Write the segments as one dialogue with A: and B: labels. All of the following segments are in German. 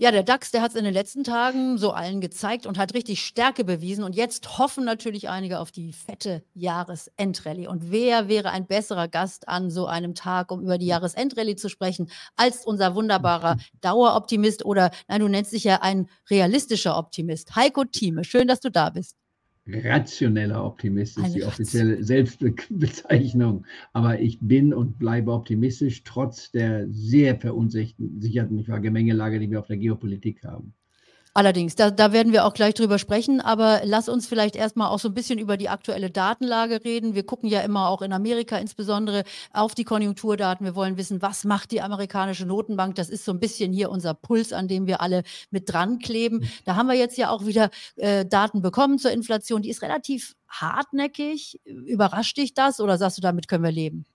A: Ja, der DAX, der hat es in den letzten Tagen so allen gezeigt und hat richtig Stärke bewiesen. Und jetzt hoffen natürlich einige auf die fette Jahresendrallye. Und wer wäre ein besserer Gast an so einem Tag, um über die Jahresendrallye zu sprechen, als unser wunderbarer Daueroptimist oder, nein, du nennst dich ja ein realistischer Optimist. Heiko Thieme, schön, dass du da bist
B: rationeller Optimist ist die offizielle Selbstbezeichnung. Aber ich bin und bleibe optimistisch, trotz der sehr verunsicherten Gemengelage, die wir auf der Geopolitik haben.
A: Allerdings, da, da werden wir auch gleich drüber sprechen, aber lass uns vielleicht erstmal auch so ein bisschen über die aktuelle Datenlage reden. Wir gucken ja immer auch in Amerika insbesondere auf die Konjunkturdaten. Wir wollen wissen, was macht die amerikanische Notenbank? Das ist so ein bisschen hier unser Puls, an dem wir alle mit dran kleben. Mhm. Da haben wir jetzt ja auch wieder äh, Daten bekommen zur Inflation. Die ist relativ hartnäckig. Überrascht dich das oder sagst du, damit können wir leben?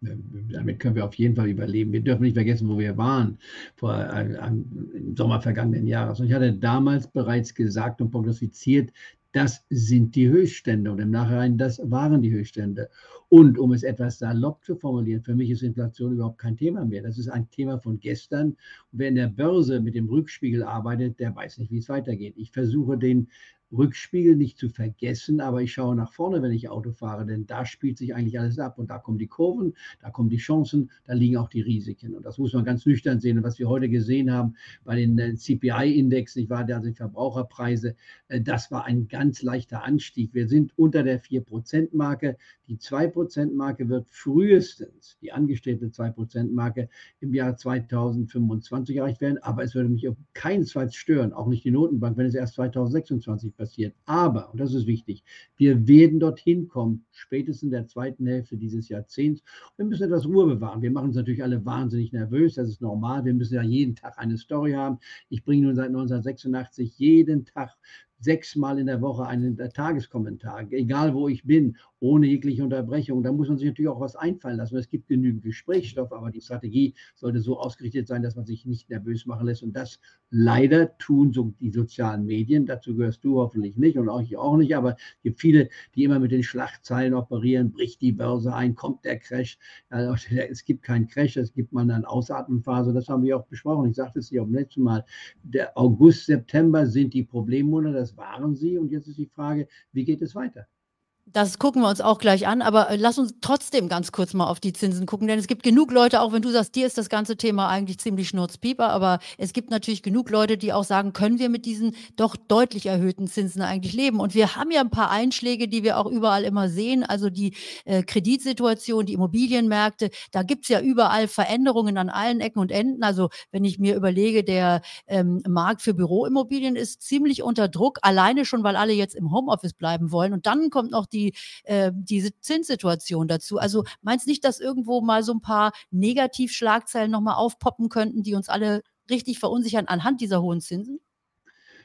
B: Damit können wir auf jeden Fall überleben. Wir dürfen nicht vergessen, wo wir waren vor, äh, im Sommer vergangenen Jahres. Und ich hatte damals bereits gesagt und prognostiziert, das sind die Höchststände und im Nachhinein, das waren die Höchststände. Und um es etwas salopp zu formulieren, für mich ist Inflation überhaupt kein Thema mehr. Das ist ein Thema von gestern. Und wer in der Börse mit dem Rückspiegel arbeitet, der weiß nicht, wie es weitergeht. Ich versuche den Rückspiegel nicht zu vergessen, aber ich schaue nach vorne, wenn ich Auto fahre, denn da spielt sich eigentlich alles ab und da kommen die Kurven, da kommen die Chancen, da liegen auch die Risiken. Und das muss man ganz nüchtern sehen. Und was wir heute gesehen haben bei den äh, CPI-Index, ich war da die Verbraucherpreise, äh, das war ein ganz leichter Anstieg. Wir sind unter der 4%-Marke, die 2%-Marke wird frühestens, die angestrebte 2%-Marke im Jahr 2025 erreicht werden, aber es würde mich auf keinen Fall stören, auch nicht die Notenbank, wenn es erst 2026 passiert. Aber, und das ist wichtig, wir werden dorthin kommen, spätestens in der zweiten Hälfte dieses Jahrzehnts. Wir müssen etwas Ruhe bewahren. Wir machen uns natürlich alle wahnsinnig nervös, das ist normal. Wir müssen ja jeden Tag eine Story haben. Ich bringe nun seit 1986 jeden Tag sechsmal in der Woche einen Tageskommentar, egal wo ich bin, ohne jegliche Unterbrechung. Da muss man sich natürlich auch was einfallen lassen. Es gibt genügend Gesprächsstoff, aber die Strategie sollte so ausgerichtet sein, dass man sich nicht nervös machen lässt. Und das leider tun so die sozialen Medien. Dazu gehörst du hoffentlich nicht und auch ich auch nicht. Aber es gibt viele, die immer mit den Schlachtzeilen operieren. Bricht die Börse ein? Kommt der Crash? Es gibt keinen Crash. Es gibt mal eine Ausatmenphase. Das haben wir auch besprochen. Ich sagte es dir auch beim letzten Mal. Der August, September sind die Problemmonate. Das waren sie. Und jetzt ist die Frage, wie geht es weiter?
A: Das gucken wir uns auch gleich an, aber äh, lass uns trotzdem ganz kurz mal auf die Zinsen gucken, denn es gibt genug Leute, auch wenn du sagst, dir ist das ganze Thema eigentlich ziemlich schnurzpieper, aber es gibt natürlich genug Leute, die auch sagen, können wir mit diesen doch deutlich erhöhten Zinsen eigentlich leben? Und wir haben ja ein paar Einschläge, die wir auch überall immer sehen, also die äh, Kreditsituation, die Immobilienmärkte, da gibt es ja überall Veränderungen an allen Ecken und Enden. Also wenn ich mir überlege, der ähm, Markt für Büroimmobilien ist ziemlich unter Druck, alleine schon, weil alle jetzt im Homeoffice bleiben wollen. Und dann kommt noch die die, äh, diese Zinssituation dazu. Also meinst nicht, dass irgendwo mal so ein paar Negativschlagzeilen nochmal aufpoppen könnten, die uns alle richtig verunsichern anhand dieser hohen Zinsen?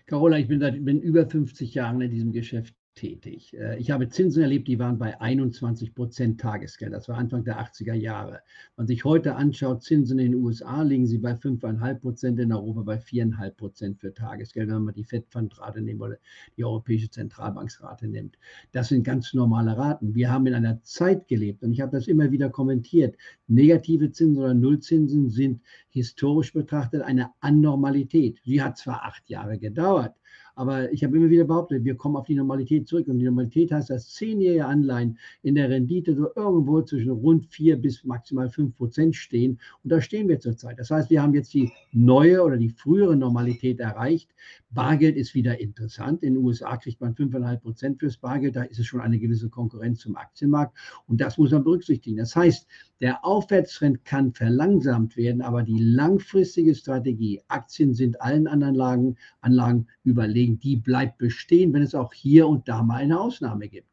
B: Carola, ich bin seit bin über 50 Jahren in diesem Geschäft tätig. Äh, ich habe Zinsen erlebt, die waren bei 21 Prozent Tagesgeld. Das war Anfang der 80er Jahre. Wenn man sich heute anschaut, Zinsen in den USA liegen sie bei 5,5 Prozent, in Europa bei 4,5 Prozent für Tagesgeld, wenn man die Fed-Fundrate nimmt oder die Europäische Zentralbanksrate nimmt. Das sind ganz normale Raten. Wir haben in einer Zeit gelebt und ich habe das immer wieder kommentiert. Negative Zinsen oder Nullzinsen sind historisch betrachtet eine Anormalität. Sie hat zwar acht Jahre gedauert, aber ich habe immer wieder behauptet, wir kommen auf die Normalität zurück. Und die Normalität heißt, dass zehnjährige Anleihen in der Rendite so irgendwo zwischen rund vier bis maximal fünf Prozent stehen. Und da stehen wir zurzeit. Das heißt, wir haben jetzt die neue oder die frühere Normalität erreicht. Bargeld ist wieder interessant. In den USA kriegt man 5,5 Prozent fürs Bargeld. Da ist es schon eine gewisse Konkurrenz zum Aktienmarkt. Und das muss man berücksichtigen. Das heißt, der Aufwärtstrend kann verlangsamt werden, aber die langfristige Strategie, Aktien sind allen anderen Lagen, Anlagen überlegen, die bleibt bestehen, wenn es auch hier und da mal eine Ausnahme gibt.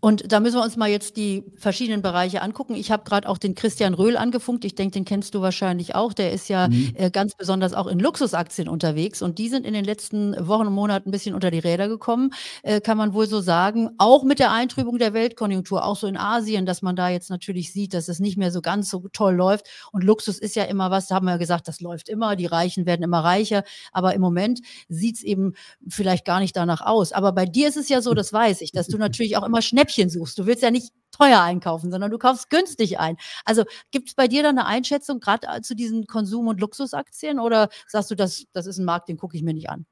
A: Und da müssen wir uns mal jetzt die verschiedenen Bereiche angucken. Ich habe gerade auch den Christian Röhl angefunkt. Ich denke, den kennst du wahrscheinlich auch. Der ist ja mhm. äh, ganz besonders auch in Luxusaktien unterwegs. Und die sind in den letzten Wochen und Monaten ein bisschen unter die Räder gekommen, äh, kann man wohl so sagen. Auch mit der Eintrübung der Weltkonjunktur, auch so in Asien, dass man da jetzt natürlich sieht, dass es nicht mehr so ganz so toll läuft. Und Luxus ist ja immer was, da haben wir ja gesagt, das läuft immer. Die Reichen werden immer reicher. Aber im Moment sieht es eben vielleicht gar nicht danach aus. Aber bei dir ist es ja so, das weiß ich, dass du natürlich auch immer immer Schnäppchen suchst. Du willst ja nicht teuer einkaufen, sondern du kaufst günstig ein. Also gibt es bei dir da eine Einschätzung gerade zu diesen Konsum- und Luxusaktien oder sagst du, das, das ist ein Markt, den gucke ich mir nicht an?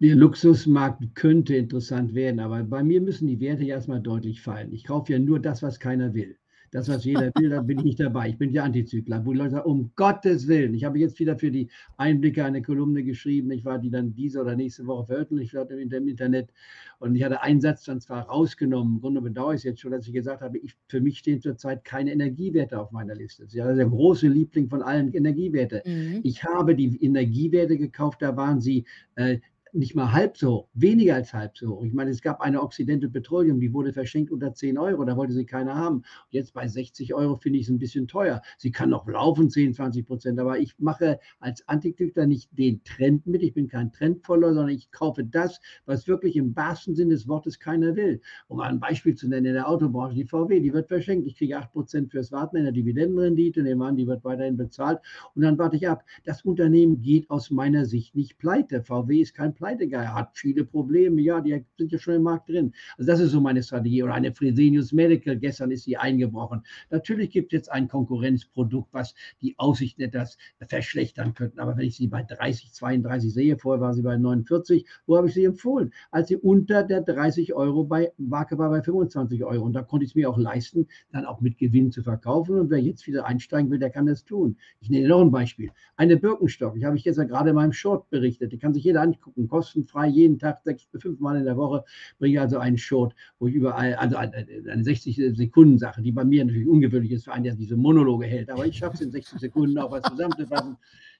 B: Der Luxusmarkt könnte interessant werden, aber bei mir müssen die Werte ja erstmal deutlich fallen. Ich kaufe ja nur das, was keiner will. Das, was jeder will, da bin ich nicht dabei. Ich bin ja Antizykler, wo die Leute sagen, um Gottes Willen. Ich habe jetzt wieder für die Einblicke eine Kolumne geschrieben. Ich war die dann diese oder nächste Woche veröffentlicht wird im Internet. Und ich hatte einen Satz dann zwar rausgenommen. Im Grunde bedauere ich es jetzt schon, dass ich gesagt habe, ich, für mich stehen zurzeit keine Energiewerte auf meiner Liste. Das ist ja der große Liebling von allen Energiewerte. Mhm. Ich habe die Energiewerte gekauft, da waren sie äh, nicht mal halb so hoch, weniger als halb so hoch. Ich meine, es gab eine Occidental Petroleum, die wurde verschenkt unter 10 Euro, da wollte sie keiner haben. Jetzt bei 60 Euro finde ich es ein bisschen teuer. Sie kann noch laufen, 10, 20 Prozent, aber ich mache als Antiküchter nicht den Trend mit. Ich bin kein Trendvoller, sondern ich kaufe das, was wirklich im wahrsten Sinne des Wortes keiner will. Um ein Beispiel zu nennen, in der Autobranche, die VW, die wird verschenkt. Ich kriege 8 Prozent fürs Warten in der Dividendenrendite, nehmen an, die wird weiterhin bezahlt und dann warte ich ab. Das Unternehmen geht aus meiner Sicht nicht pleite. VW ist kein Pleitegeier, hat viele Probleme, ja, die sind ja schon im Markt drin. Also das ist so meine Strategie. Oder eine Fresenius Medical, gestern ist sie eingebrochen. Natürlich gibt es jetzt ein Konkurrenzprodukt, was die Aussichten etwas verschlechtern könnte. Aber wenn ich sie bei 30, 32 sehe, vorher war sie bei 49, wo habe ich sie empfohlen? Als sie unter der 30 Euro bei Marke war bei 25 Euro. Und da konnte ich es mir auch leisten, dann auch mit Gewinn zu verkaufen. Und wer jetzt wieder einsteigen will, der kann das tun. Ich nenne noch ein Beispiel. Eine Birkenstock, ich habe ich gestern gerade in meinem Short berichtet, die kann sich jeder angucken kostenfrei jeden Tag, sechs bis fünf Mal in der Woche, bringe also einen Short, wo ich überall, also eine 60 Sekunden Sache, die bei mir natürlich ungewöhnlich ist für einen, der diese Monologe hält, aber ich schaffe es in 60 Sekunden auch was zusammenzufassen.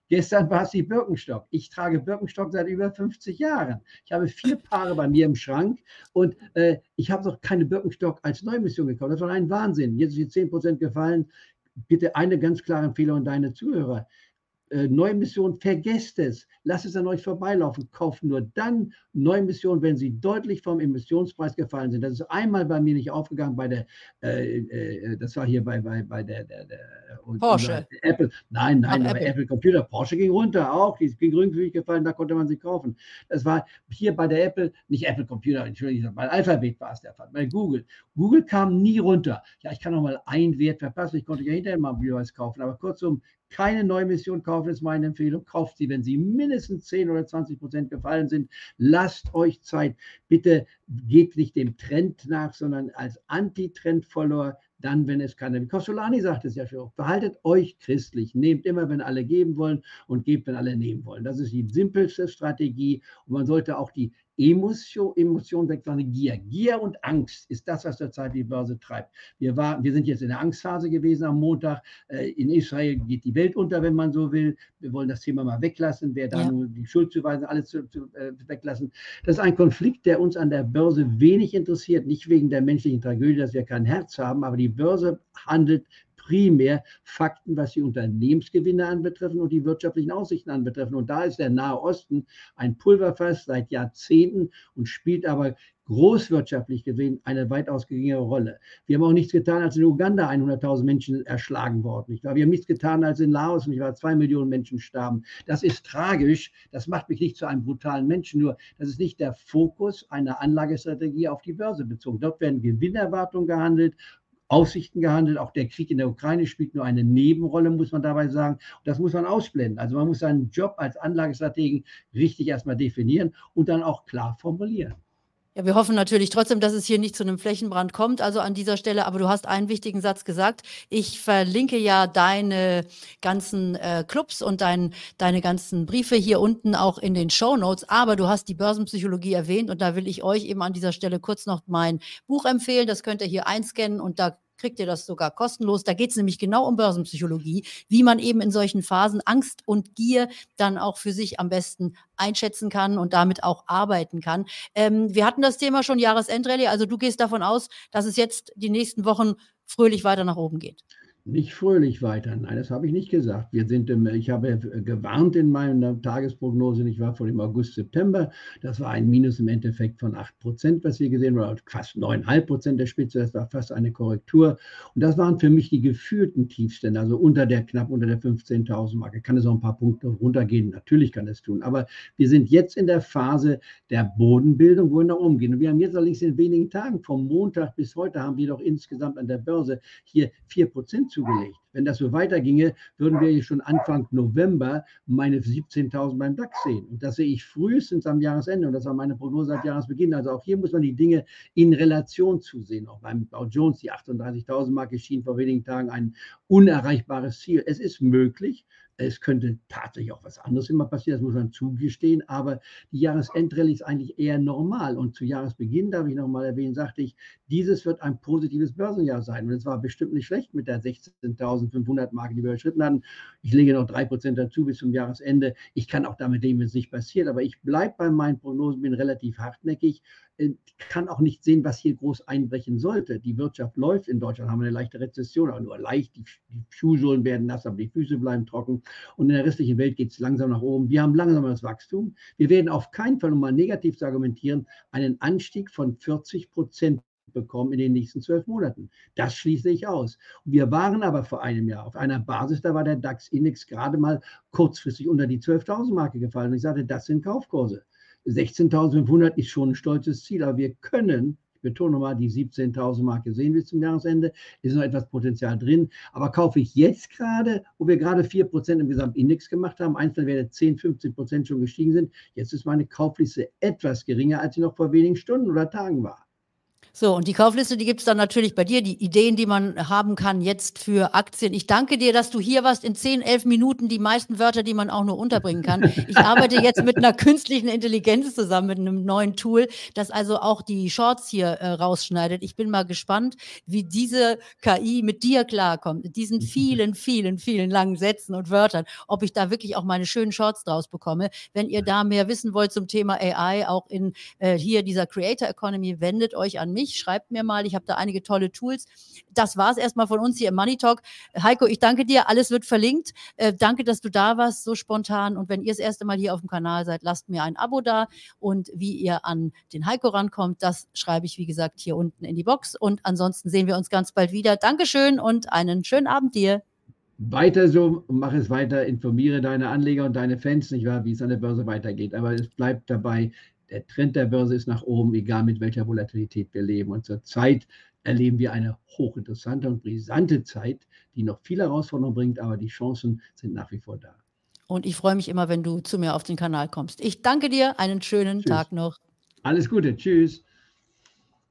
B: Gestern war es die Birkenstock. Ich trage Birkenstock seit über 50 Jahren. Ich habe vier Paare bei mir im Schrank und äh, ich habe doch keine Birkenstock als Neumission gekauft. Das war ein Wahnsinn. Jetzt ist die 10% gefallen. Bitte eine ganz klare Empfehlung an deine Zuhörer äh, Neuemission, vergesst es. Lasst es an euch vorbeilaufen. Kauft nur dann Neuemissionen, wenn sie deutlich vom Emissionspreis gefallen sind. Das ist einmal bei mir nicht aufgegangen bei der, äh, äh, das war hier bei, bei, bei der, der, der
A: Porsche.
B: Apple. Nein, nein, aber Apple. Apple Computer. Porsche ging runter auch. Die ging geringfügig gefallen, da konnte man sie kaufen. Das war hier bei der Apple, nicht Apple Computer, Entschuldigung, bei Alphabet war es der Fall, bei Google. Google kam nie runter. Ja, ich kann noch mal einen Wert verpassen. Ich konnte ja hinterher mal wieder was kaufen. Aber kurzum, keine Neumission kaufen, ist meine Empfehlung. Kauft sie, wenn sie mindestens 10 oder 20 Prozent gefallen sind. Lasst euch Zeit. Bitte geht nicht dem Trend nach, sondern als Anti-Trend-Follower dann, wenn es kann. Costolani sagt es ja schon, verhaltet euch christlich, nehmt immer, wenn alle geben wollen und gebt, wenn alle nehmen wollen. Das ist die simpelste Strategie und man sollte auch die Emotion, Emotion weg von Gier. Gier und Angst ist das, was zurzeit die Börse treibt. Wir, war, wir sind jetzt in der Angstphase gewesen am Montag. Äh, in Israel geht die Welt unter, wenn man so will. Wir wollen das Thema mal weglassen. Wer da ja. nur die Schuld zuweisen, alles zu, zu, äh, weglassen. Das ist ein Konflikt, der uns an der Börse wenig interessiert. Nicht wegen der menschlichen Tragödie, dass wir kein Herz haben, aber die Börse handelt primär Fakten, was die Unternehmensgewinne anbetreffen und die wirtschaftlichen Aussichten anbetreffen. Und da ist der Nahe Osten ein Pulverfass seit Jahrzehnten und spielt aber großwirtschaftlich gesehen eine weitaus geringere Rolle. Wir haben auch nichts getan, als in Uganda 100.000 Menschen erschlagen worden. Ich glaube, wir haben nichts getan, als in Laos nicht wahr, zwei Millionen Menschen starben. Das ist tragisch. Das macht mich nicht zu einem brutalen Menschen. Nur, das ist nicht der Fokus einer Anlagestrategie auf die Börse bezogen. Dort werden Gewinnerwartungen gehandelt Aussichten gehandelt. Auch der Krieg in der Ukraine spielt nur eine Nebenrolle, muss man dabei sagen. Und das muss man ausblenden. Also man muss seinen Job als Anlagestrategen richtig erstmal definieren und dann auch klar formulieren.
A: Ja, wir hoffen natürlich trotzdem, dass es hier nicht zu einem Flächenbrand kommt, also an dieser Stelle. Aber du hast einen wichtigen Satz gesagt. Ich verlinke ja deine ganzen äh, Clubs und dein, deine ganzen Briefe hier unten auch in den Show Notes. Aber du hast die Börsenpsychologie erwähnt und da will ich euch eben an dieser Stelle kurz noch mein Buch empfehlen. Das könnt ihr hier einscannen und da kriegt ihr das sogar kostenlos. Da geht es nämlich genau um Börsenpsychologie, wie man eben in solchen Phasen Angst und Gier dann auch für sich am besten einschätzen kann und damit auch arbeiten kann. Ähm, wir hatten das Thema schon Jahresendrallye, also du gehst davon aus, dass es jetzt die nächsten Wochen fröhlich weiter nach oben geht.
B: Nicht fröhlich weiter. Nein, das habe ich nicht gesagt. Wir sind im, ich habe gewarnt in meiner Tagesprognose, ich war vor dem August, September. Das war ein Minus im Endeffekt von 8 Prozent, was wir gesehen haben, fast 9,5 Prozent der Spitze. Das war fast eine Korrektur. Und das waren für mich die gefühlten Tiefstände, also unter der, knapp unter der 15.000 Marke. Kann es auch ein paar Punkte runtergehen? Natürlich kann es tun. Aber wir sind jetzt in der Phase der Bodenbildung, wo wir nach oben gehen. Und wir haben jetzt allerdings in wenigen Tagen, vom Montag bis heute, haben wir doch insgesamt an der Börse hier 4 Prozent zugelegt. Wenn das so weiterginge, würden wir schon Anfang November meine 17.000 beim DAX sehen. Und das sehe ich frühestens am Jahresende. Und das war meine Prognose seit Jahresbeginn. Also auch hier muss man die Dinge in Relation zusehen. Auch beim Dow Jones, die 38.000 Marke schien vor wenigen Tagen ein unerreichbares Ziel. Es ist möglich, es könnte tatsächlich auch was anderes immer passieren, das muss man zugestehen, aber die Jahresendrallye ist eigentlich eher normal. Und zu Jahresbeginn, darf ich nochmal erwähnen, sagte ich, dieses wird ein positives Börsenjahr sein. Und es war bestimmt nicht schlecht mit der 16.500 Marke, die wir überschritten hatten. Ich lege noch drei Prozent dazu bis zum Jahresende. Ich kann auch damit leben, wenn es nicht passiert, aber ich bleibe bei meinen Prognosen, bin relativ hartnäckig kann auch nicht sehen, was hier groß einbrechen sollte. Die Wirtschaft läuft in Deutschland, haben wir eine leichte Rezession, aber nur leicht. Die, Schuhsohlen werden nass, aber die Füße bleiben trocken. Und in der restlichen Welt geht es langsam nach oben. Wir haben langsames Wachstum. Wir werden auf keinen Fall, um mal negativ zu argumentieren, einen Anstieg von 40 Prozent bekommen in den nächsten zwölf Monaten. Das schließe ich aus. Wir waren aber vor einem Jahr auf einer Basis, da war der DAX-Index gerade mal kurzfristig unter die 12.000 Marke gefallen. Und ich sagte, das sind Kaufkurse. 16.500 ist schon ein stolzes Ziel, aber wir können, ich betone nochmal, die 17.000 Marke sehen bis zum Jahresende, ist noch etwas Potenzial drin. Aber kaufe ich jetzt gerade, wo wir gerade 4% im Gesamtindex gemacht haben, Einzelwerte 10, 15% schon gestiegen sind, jetzt ist meine Kaufliste etwas geringer, als sie noch vor wenigen Stunden oder Tagen war.
A: So, und die Kaufliste, die gibt es dann natürlich bei dir, die Ideen, die man haben kann jetzt für Aktien. Ich danke dir, dass du hier warst in 10, 11 Minuten, die meisten Wörter, die man auch nur unterbringen kann. Ich arbeite jetzt mit einer künstlichen Intelligenz zusammen, mit einem neuen Tool, das also auch die Shorts hier äh, rausschneidet. Ich bin mal gespannt, wie diese KI mit dir klarkommt, mit diesen vielen, vielen, vielen langen Sätzen und Wörtern, ob ich da wirklich auch meine schönen Shorts draus bekomme. Wenn ihr da mehr wissen wollt zum Thema AI, auch in äh, hier dieser Creator Economy, wendet euch an mich mich, schreibt mir mal. Ich habe da einige tolle Tools. Das war es erstmal von uns hier im Money Talk. Heiko, ich danke dir. Alles wird verlinkt. Äh, danke, dass du da warst, so spontan. Und wenn ihr das erste Mal hier auf dem Kanal seid, lasst mir ein Abo da. Und wie ihr an den Heiko rankommt, das schreibe ich, wie gesagt, hier unten in die Box. Und ansonsten sehen wir uns ganz bald wieder. Dankeschön und einen schönen Abend dir
B: weiter so, mach es weiter, informiere deine Anleger und deine Fans, nicht wahr, wie es an der Börse weitergeht. Aber es bleibt dabei, der Trend der Börse ist nach oben, egal mit welcher Volatilität wir leben. Und zurzeit erleben wir eine hochinteressante und brisante Zeit, die noch viele Herausforderungen bringt, aber die Chancen sind nach wie vor da.
A: Und ich freue mich immer, wenn du zu mir auf den Kanal kommst. Ich danke dir, einen schönen Tschüss. Tag noch.
B: Alles Gute, tschüss.